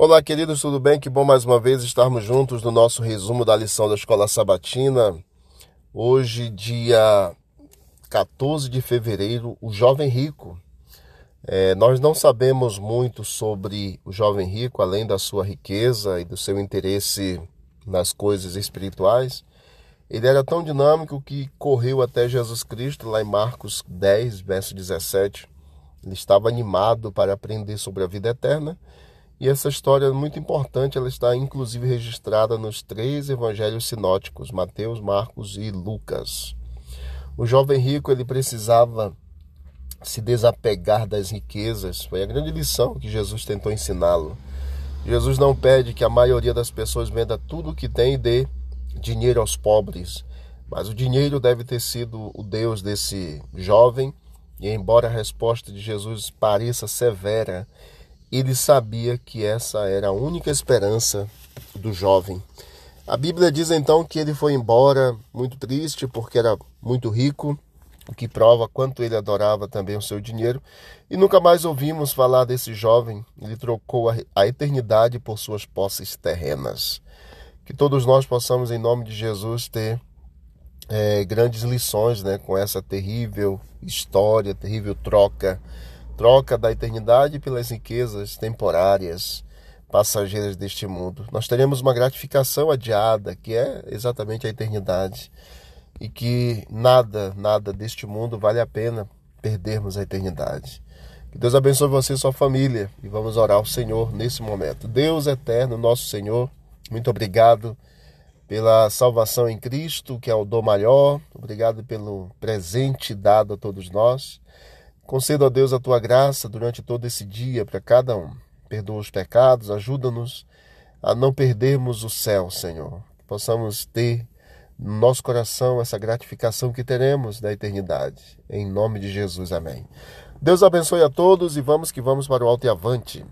Olá, queridos, tudo bem? Que bom mais uma vez estarmos juntos no nosso resumo da lição da Escola Sabatina. Hoje, dia 14 de fevereiro, o jovem rico. É, nós não sabemos muito sobre o jovem rico, além da sua riqueza e do seu interesse nas coisas espirituais. Ele era tão dinâmico que correu até Jesus Cristo, lá em Marcos 10, verso 17. Ele estava animado para aprender sobre a vida eterna e essa história é muito importante, ela está inclusive registrada nos três evangelhos sinóticos, Mateus, Marcos e Lucas. O jovem rico, ele precisava se desapegar das riquezas. Foi a grande lição que Jesus tentou ensiná-lo. Jesus não pede que a maioria das pessoas venda tudo o que tem e dê dinheiro aos pobres, mas o dinheiro deve ter sido o Deus desse jovem. E embora a resposta de Jesus pareça severa, ele sabia que essa era a única esperança do jovem. A Bíblia diz então que ele foi embora muito triste porque era muito rico, o que prova quanto ele adorava também o seu dinheiro, e nunca mais ouvimos falar desse jovem. Ele trocou a eternidade por suas posses terrenas. Que todos nós possamos, em nome de Jesus, ter é, grandes lições né, com essa terrível história, terrível troca troca da eternidade pelas riquezas temporárias, passageiras deste mundo. Nós teremos uma gratificação adiada, que é exatamente a eternidade, e que nada, nada deste mundo vale a pena perdermos a eternidade. Que Deus abençoe você e sua família, e vamos orar ao Senhor nesse momento. Deus eterno, nosso Senhor, muito obrigado pela salvação em Cristo, que é o dom maior. Obrigado pelo presente dado a todos nós. Conceda a Deus a tua graça durante todo esse dia para cada um. Perdoa os pecados, ajuda-nos a não perdermos o céu, Senhor. Que possamos ter no nosso coração essa gratificação que teremos da eternidade. Em nome de Jesus, amém. Deus abençoe a todos e vamos que vamos para o alto e avante.